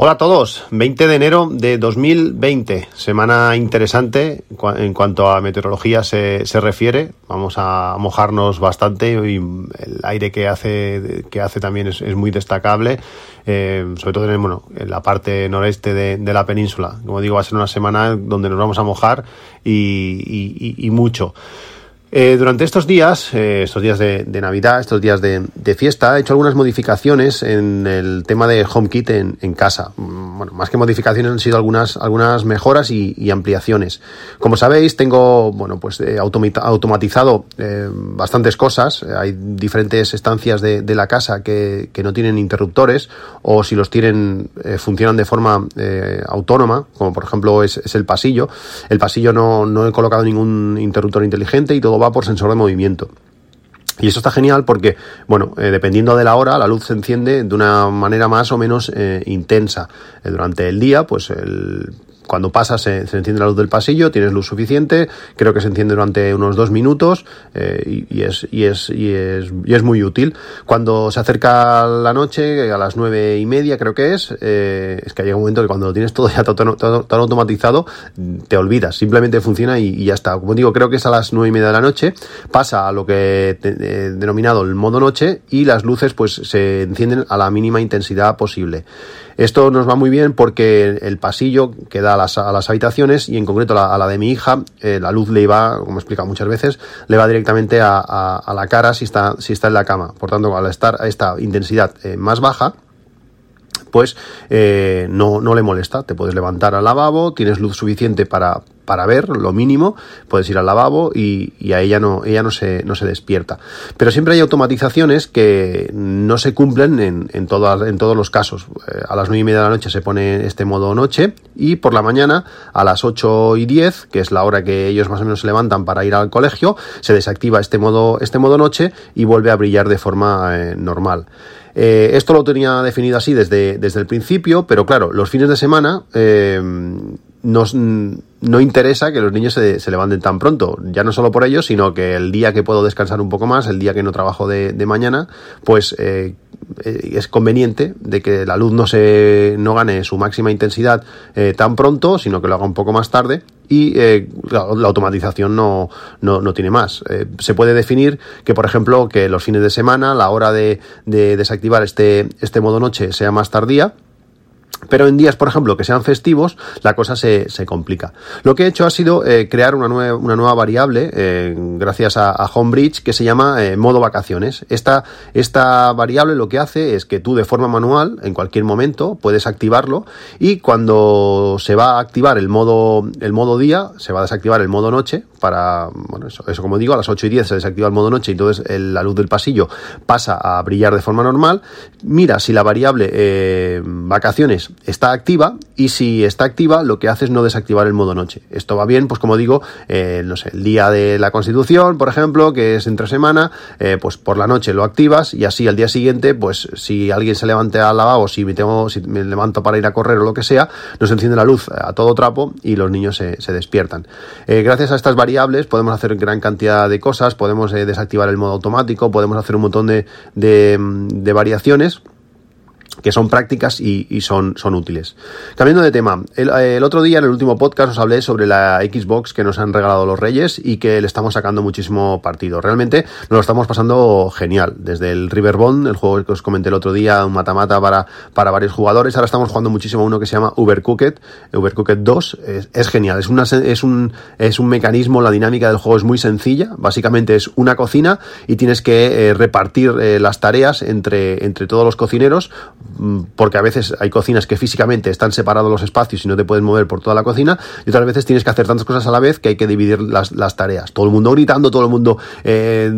Hola a todos, 20 de enero de 2020, semana interesante en cuanto a meteorología se, refiere. Vamos a mojarnos bastante y el aire que hace, que hace también es, muy destacable, eh, sobre todo en, bueno, en la parte noreste de, la península. Como digo, va a ser una semana donde nos vamos a mojar y mucho. Eh, durante estos días, eh, estos días de, Navidad, estos días de, fiesta, he hecho algunas modificaciones en el tema de HomeKit en, en casa. Mm, bueno, más que modificaciones han sido algunas, algunas mejoras y, ampliaciones. Como sabéis, tengo, bueno, pues eh, automatizado bastantes cosas. Hay diferentes estancias de, la casa que, no tienen interruptores o si los tienen funcionan de forma autónoma, como por ejemplo es, es, el pasillo. El pasillo no, no he colocado ningún interruptor inteligente y todo va por sensor de movimiento. Y eso está genial porque, bueno, eh, dependiendo de la hora, la luz se enciende de una manera más o menos eh, intensa. Eh, durante el día, pues el cuando pasas se, enciende la luz del pasillo, tienes luz suficiente, creo que se enciende durante unos dos minutos eh, y, es, y, es, y, es, y es muy útil. Cuando se acerca la noche, a las nueve y media creo que es, eh, es que llega un momento que cuando lo tienes todo ya tan, automatizado, te olvidas, simplemente funciona y, ya está. Como digo, creo que es a las nueve y media de la noche, pasa a lo que he denominado el modo noche y las luces pues se encienden a la mínima intensidad posible. Esto nos va muy bien porque el pasillo que da a las, habitaciones y en concreto a la, de mi hija, eh, la luz le va, como he explicado muchas veces, le va directamente a, la cara si está, si está en la cama. Por tanto, al estar a esta intensidad eh, más baja, pues eh, no, no le molesta. Te puedes levantar al lavabo, tienes luz suficiente para, para ver lo mínimo, puedes ir al lavabo y, y, a ella no, ella no se, no se despierta. Pero siempre hay automatizaciones que no se cumplen en, en, todas, en todos los casos. Eh, a las nueve y media de la noche se pone este modo noche y por la mañana a las 8 y 10, que es la hora que ellos más o menos se levantan para ir al colegio, se desactiva este modo, este modo noche y vuelve a brillar de forma eh, normal. Eh, esto lo tenía definido así desde, desde el principio, pero claro, los fines de semana nos, no interesa que los niños se, se, levanten tan pronto, ya no solo por ello, sino que el día que puedo descansar un poco más, el día que no trabajo de, de mañana, pues eh, eh, es conveniente de que la luz no se no gane su máxima intensidad eh, tan pronto, sino que lo haga un poco más tarde y eh, la, automatización no, no, no tiene más. Eh, se puede definir que, por ejemplo, que los fines de semana la hora de, de desactivar este, este modo noche sea más tardía pero en días, por ejemplo, que sean festivos, la cosa se, se complica. Lo que he hecho ha sido eh, crear una, nueva, una nueva variable, eh, gracias a, a, Homebridge, que se llama eh, modo vacaciones. Esta, esta variable lo que hace es que tú de forma manual, en cualquier momento, puedes activarlo y cuando se va a activar el modo, el modo día, se va a desactivar el modo noche para, bueno, eso, como digo, a las 8 y 10 se desactiva el modo noche y entonces la luz del pasillo pasa a brillar de forma normal. Mira si la variable vacaciones está activa y si está activa lo que hace es no desactivar el modo noche. Esto va bien, pues como digo, eh, no sé, el día de la Constitución, por ejemplo, que es entre semana, eh, pues por la noche lo activas y así al día siguiente, pues si alguien se levante al lavabo, si me, tengo, si me levanto para ir a correr o lo que sea, nos enciende la luz a todo trapo y los niños se, despiertan. Eh, gracias a estas variables podemos hacer gran cantidad de cosas, podemos desactivar el modo automático, podemos hacer un montón de, de, de variaciones que son prácticas y, son, son útiles. Cambiando de tema, el, otro día en el último podcast os hablé sobre la Xbox que nos han regalado los Reyes y que le estamos sacando muchísimo partido. Realmente nos lo estamos pasando genial. Desde el Riverbond, el juego que os comenté el otro día, un mata-mata para, para varios jugadores, ahora estamos jugando muchísimo uno que se llama Ubercooked, Ubercooked 2, es, genial, es, una, es, un, es un mecanismo, la dinámica del juego es muy sencilla, básicamente es una cocina y tienes que eh, repartir eh, las tareas entre, entre todos los cocineros porque a veces hay cocinas que físicamente están separados los espacios y no te puedes mover por toda la cocina, y otras veces tienes que hacer tantas cosas a la vez que hay que dividir las, tareas. Todo el mundo gritando, todo el mundo eh,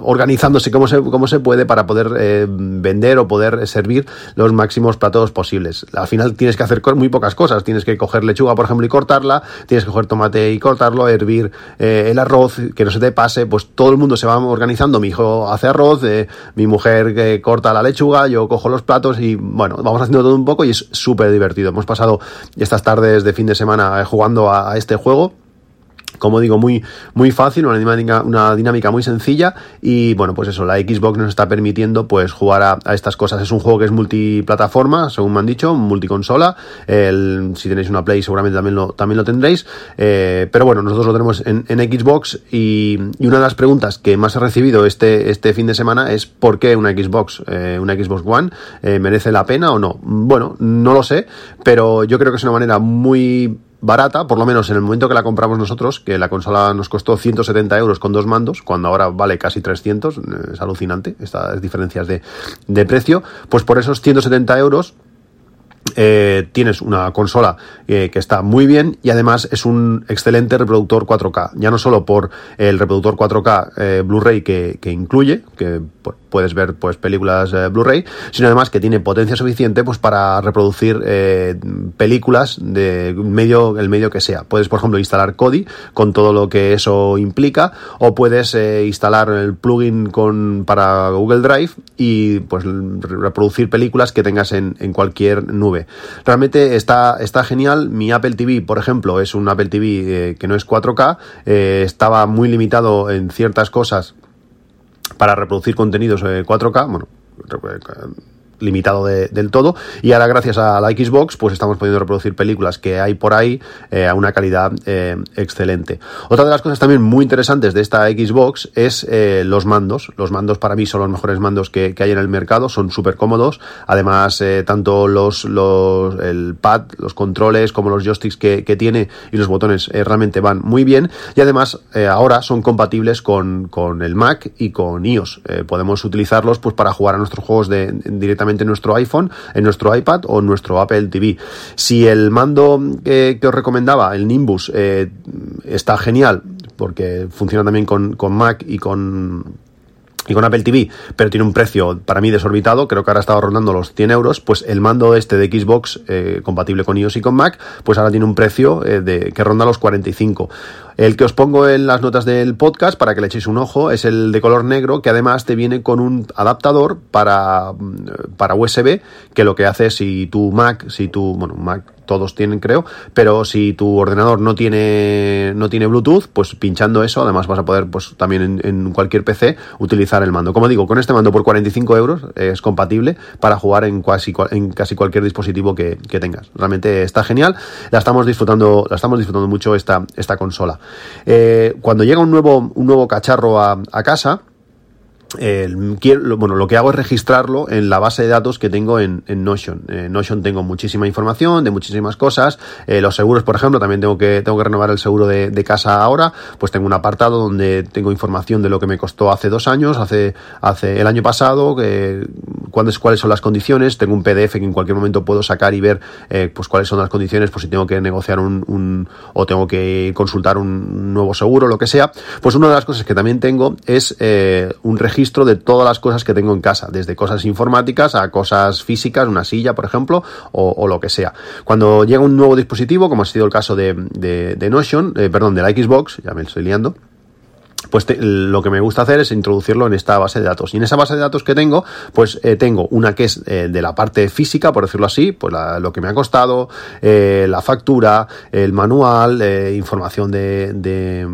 organizándose como se, como se puede para poder eh, vender o poder servir los máximos platos posibles. Al final tienes que hacer muy pocas cosas. Tienes que coger lechuga, por ejemplo, y cortarla, tienes que coger tomate y cortarlo, hervir eh, el arroz, que no se te pase, pues todo el mundo se va organizando. Mi hijo hace arroz, mi mujer corta la lechuga, yo cojo los platos y bueno, vamos haciendo todo un poco y es súper divertido. Hemos pasado estas tardes de fin de semana jugando a este juego como digo, muy, muy fácil, una dinámica, muy sencilla y bueno, pues eso, la Xbox nos está permitiendo pues jugar a, estas cosas. Es un juego que es multiplataforma, según me han dicho, multiconsola. Si tenéis una Play seguramente también lo, también lo tendréis. Eh, pero bueno, nosotros lo tenemos en, Xbox y, una de las preguntas que más he recibido este, este fin de semana es ¿por qué una Xbox, eh, una Xbox One eh, merece la pena o no? Bueno, no lo sé, pero yo creo que es una manera muy barata, por lo menos en el momento que la compramos nosotros, que la consola nos costó 170 euros con dos mandos, cuando ahora vale casi 300, es alucinante estas diferencias de, de precio, pues por esos 170 euros eh, tienes una consola eh, que está muy bien y además es un excelente reproductor 4K. Ya no solo por el reproductor 4K eh, Blu-ray que, que, incluye, que puedes ver pues películas eh, Blu-ray, sino además que tiene potencia suficiente pues para reproducir eh, películas de medio el medio que sea. Puedes por ejemplo instalar Kodi con todo lo que eso implica o puedes eh, instalar el plugin con para Google Drive y pues reproducir películas que tengas en, en cualquier nube. Realmente está está genial. Mi Apple TV, por ejemplo, es un Apple TV que no es 4K, estaba muy limitado en ciertas cosas para reproducir contenidos 4K, eh, bueno, limitado del todo. Y ahora gracias a la Xbox pues estamos pudiendo reproducir películas que hay por ahí eh, a una calidad eh, excelente. Otra de las cosas también muy interesantes de esta Xbox es eh, los mandos. Los mandos para mí son los mejores mandos que, hay en el mercado son súper cómodos. Además tanto los, los el pad los controles como los joysticks que, que tiene y los botones realmente van muy bien. Y además ahora son compatibles con, con, el Mac y con iOS. Podemos utilizarlos pues para jugar a nuestros juegos de, directamente nuestro iPhone, en nuestro iPad o nuestro Apple TV. Si el mando que, os recomendaba, el Nimbus, eh, está genial, porque funciona también con, con Mac y con y con Apple TV, pero tiene un precio para mí desorbitado, creo que ahora estaba rondando los 100 euros, pues el mando este de Xbox, eh, compatible con iOS y con Mac, pues ahora tiene un precio eh, de, que ronda los 45. El que os pongo en las notas del podcast para que le echéis un ojo es el de color negro, que además te viene con un adaptador para, para USB, que lo que hace si tu Mac, si tu, bueno, Mac todos tienen creo, pero si tu ordenador no tiene, no tiene Bluetooth, pues pinchando eso, además vas a poder pues también en, cualquier PC utilizar el mando. Como digo, con este mando por 45 euros es compatible para jugar en casi, en casi cualquier dispositivo que, tengas. Realmente está genial, la estamos disfrutando, la estamos disfrutando mucho esta, esta consola. Eh, cuando llega un nuevo, un nuevo cacharro a, a casa, bueno, lo que hago es registrarlo en la base de datos que tengo en, Notion. En Notion tengo muchísima información de muchísimas cosas. Eh, los seguros, por ejemplo, también tengo que, tengo que renovar el seguro de, casa ahora. Pues tengo un apartado donde tengo información de lo que me costó hace dos años, hace, hace el año pasado, que, cuáles, cuáles son las condiciones. Tengo un PDF que en cualquier momento puedo sacar y ver eh, pues cuáles son las condiciones, por si tengo que negociar un, un o tengo que consultar un nuevo seguro, lo que sea. Pues una de las cosas que también tengo es eh, un registro registro de todas las cosas que tengo en casa, desde cosas informáticas a cosas físicas, una silla, por ejemplo, o, lo que sea. Cuando llega un nuevo dispositivo, como ha sido el caso de, Notion, eh, perdón, de la Xbox, ya me estoy liando, pues lo que me gusta hacer es introducirlo en esta base de datos. Y en esa base de datos que tengo, pues eh, tengo una que es eh, de la parte física, por decirlo así, pues lo que me ha costado, la factura, el manual, información de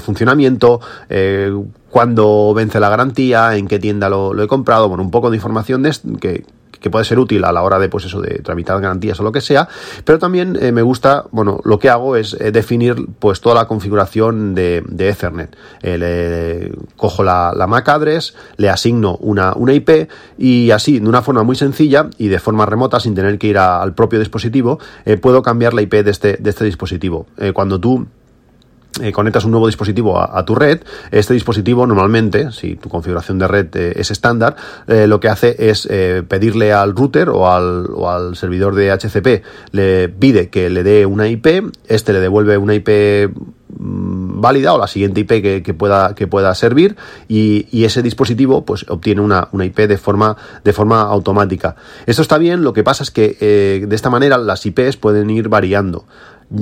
funcionamiento, eh, cuándo vence la garantía, en qué tienda lo, he comprado, bueno, un poco de información de que, que puede ser útil a la hora de, pues eso, de tramitar garantías o lo que sea, pero también eh, me gusta, bueno, lo que hago es eh, definir pues toda la configuración de, Ethernet. le cojo la, MAC address, le asigno una, una IP y así, de una forma muy sencilla y de forma remota, sin tener que ir al propio dispositivo, puedo cambiar la IP de este, de este dispositivo. cuando tú eh, conectas un nuevo dispositivo a, tu red, este dispositivo normalmente, si tu configuración de red eh, es estándar, eh, lo que hace es pedirle al router o al, o al, servidor de HCP, le pide que le dé una IP, este le devuelve una IP mm, válida o la siguiente IP que, pueda, que pueda servir y, ese dispositivo pues obtiene una, una, IP de forma, de forma automática. Esto está bien, lo que pasa es que de esta manera las IPs pueden ir variando.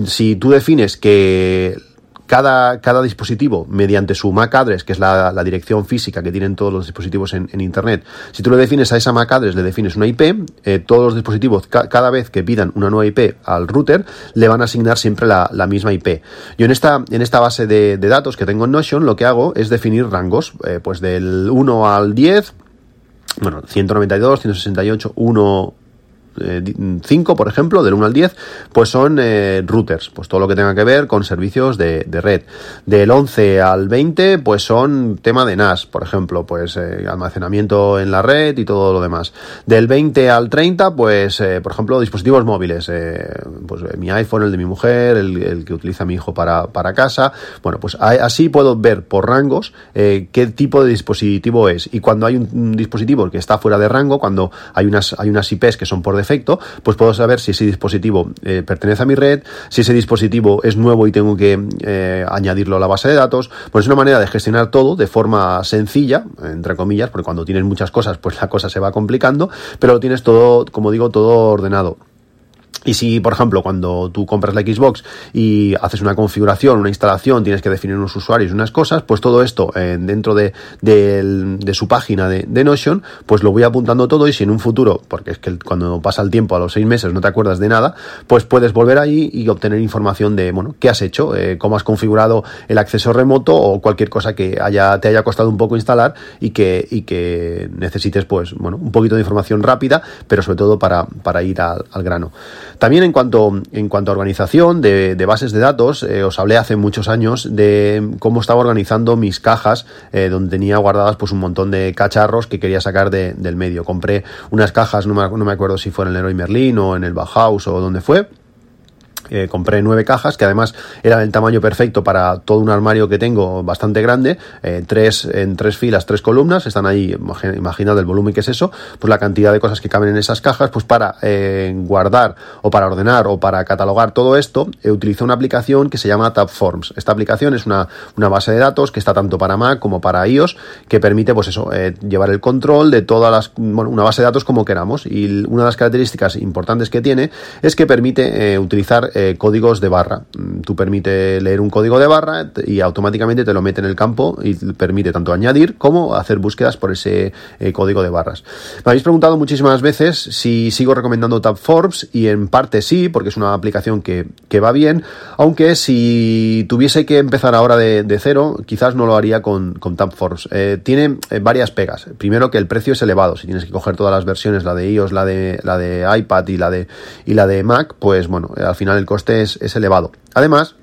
Si tú defines que cada, cada, dispositivo, mediante su MAC address, que es la, dirección física que tienen todos los dispositivos en, Internet, si tú le defines a esa MAC address, le defines una IP, eh, todos los dispositivos, cada vez que pidan una nueva IP al router, le van a asignar siempre la, misma IP. Yo en esta, en esta base de, datos que tengo en Notion, lo que hago es definir rangos, eh, pues del 1 al 10, bueno, 192, 168, 1, 5, eh, por ejemplo, del 1 al 10, pues son eh, routers, pues todo lo que tenga que ver con servicios de, red. Del 11 al 20, pues son tema de NAS, por ejemplo, pues eh, almacenamiento en la red y todo lo demás. Del 20 al 30, pues, por ejemplo, dispositivos móviles, pues mi iPhone, el de mi mujer, el, que utiliza mi hijo para, para, casa. Bueno, pues así puedo ver por rangos qué tipo de dispositivo es. Y cuando hay un, dispositivo que está fuera de rango, cuando hay unas, hay unas IPs que son por defecto, pues puedo saber si ese dispositivo eh, pertenece a mi red, si ese dispositivo es nuevo y tengo que eh, añadirlo a la base de datos. Pues es una manera de gestionar todo de forma sencilla, entre comillas, porque cuando tienes muchas cosas, pues la cosa se va complicando, pero lo tienes todo, como digo, todo ordenado. Y si, por ejemplo, cuando tú compras la Xbox y haces una configuración, una instalación, tienes que definir unos usuarios y unas cosas, pues todo esto eh, dentro de, su página de, Notion, pues lo voy apuntando todo y si en un futuro, porque es que cuando pasa el tiempo a los seis meses no te acuerdas de nada, pues puedes volver ahí y obtener información de, bueno, qué has hecho, eh, cómo has configurado el acceso remoto o cualquier cosa que haya, te haya costado un poco instalar y que, y que necesites, pues, bueno, un poquito de información rápida, pero sobre todo para ir al grano. También en cuanto, en cuanto a organización de, bases de datos, eh, os hablé hace muchos años de cómo estaba organizando mis cajas, eh, donde tenía guardadas pues un montón de cacharros que quería sacar del medio. Compré unas cajas, no me, no me acuerdo si fue en el Leroy Merlin o en el Bauhaus o donde fue eh, compré nueve cajas, que además eran el tamaño perfecto para todo un armario que tengo bastante grande, eh, tres, en tres filas, tres columnas, están ahí, imaginad el volumen que es eso, pues la cantidad de cosas que caben en esas cajas, pues para eh, guardar o para ordenar o para catalogar todo esto, utilizo una aplicación que se llama Tabforms. Esta aplicación es una, una, base de datos que está tanto para Mac como para iOS, que permite, pues eso, llevar el control de todas las, bueno, una base de datos como queramos. Y una de las características importantes que tiene es que permite utilizar eh, códigos de barra. Mm, tú permite leer un código de barra y automáticamente te lo mete en el campo y permite tanto añadir como hacer búsquedas por ese eh, código de barras. Me habéis preguntado muchísimas veces si sigo recomendando Tabforms y en parte sí, porque es una aplicación que, va bien, aunque si tuviese que empezar ahora de, cero, quizás no lo haría con, con Tabforms. Eh, tiene varias pegas. Primero que el precio es elevado. Si tienes que coger todas las versiones, la de iOS, la de, la de iPad y la de, y la de Mac, pues bueno, al final el coste es, elevado. Además,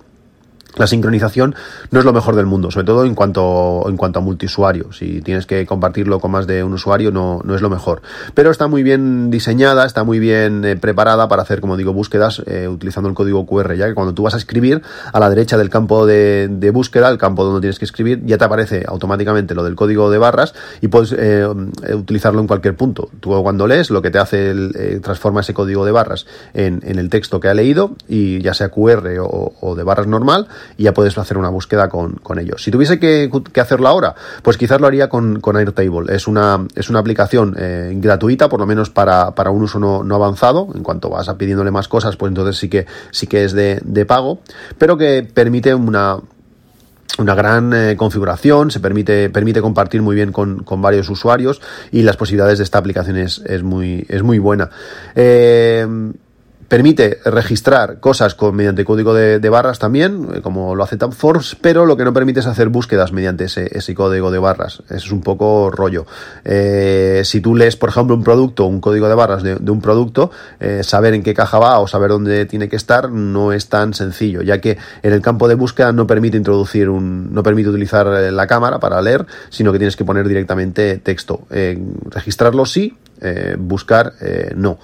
la sincronización no es lo mejor del mundo, sobre todo en cuanto, en cuanto a multiusuario. Si tienes que compartirlo con más de un usuario, no, no es lo mejor. Pero está muy bien diseñada, está muy bien eh, preparada para hacer, como digo, búsquedas eh, utilizando el código QR, ya que cuando tú vas a escribir a la derecha del campo de, búsqueda, el campo donde tienes que escribir, ya te aparece automáticamente lo del código de barras y puedes eh, utilizarlo en cualquier punto. Tú cuando lees, lo que te hace, el, transforma ese código de barras en, el texto que ha leído, y ya sea QR o de barras normal, y ya puedes hacer una búsqueda con, con ellos. Si tuviese que, hacerlo ahora, pues quizás lo haría con, con Airtable. Es una, es una aplicación eh, gratuita, por lo menos para, para un uso no, no, avanzado. En cuanto vas a pidiéndole más cosas, pues entonces sí que, sí que es de, de pago, pero que permite una, una gran eh, configuración, se permite, permite compartir muy bien con, con, varios usuarios y las posibilidades de esta aplicación es, es muy, es muy buena. Eh, Permite registrar cosas con, mediante código de, barras también, eh, como lo hace Tabforce, pero lo que no permite es hacer búsquedas mediante ese, ese código de barras. Eso es un poco rollo. Eh, si tú lees, por ejemplo, un producto, un código de barras de, un producto, eh, saber en qué caja va o saber dónde tiene que estar no es tan sencillo, ya que en el campo de búsqueda no permite introducir un, no permite utilizar la cámara para leer, sino que tienes que poner directamente texto. registrarlo sí, buscar no.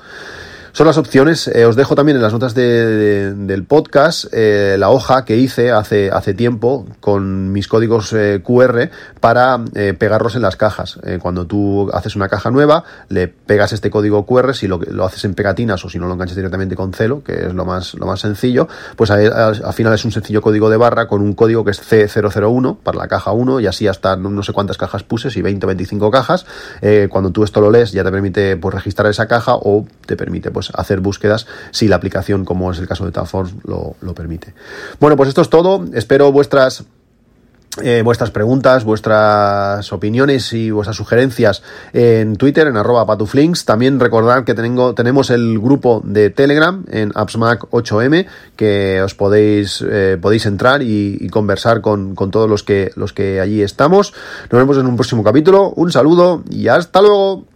Son las opciones. Eh, os dejo también en las notas del podcast eh, la hoja que hice hace, hace tiempo con mis códigos eh, QR para pegarlos en las cajas. cuando tú haces una caja nueva, le pegas este código QR, si lo, lo haces en pegatinas o si no lo enganchas directamente con celo, que es lo más, lo más sencillo, pues al final es un sencillo código de barra con un código que es C001 para la caja 1 y así hasta no, sé cuántas cajas puse, si 20 o 25 cajas. cuando tú esto lo lees ya te permite pues, registrar esa caja o te permite pues hacer búsquedas si la aplicación, como es el caso de Taforce, lo, lo permite. Bueno, pues esto es todo. Espero vuestras eh, vuestras preguntas, vuestras opiniones y vuestras sugerencias en Twitter, en arroba patuflinks. También recordad que tengo, tenemos el grupo de Telegram en AppsMac 8M, que os podéis, eh, podéis entrar y, y conversar con, con, todos los que, los que allí estamos. Nos vemos en un próximo capítulo. Un saludo y hasta luego.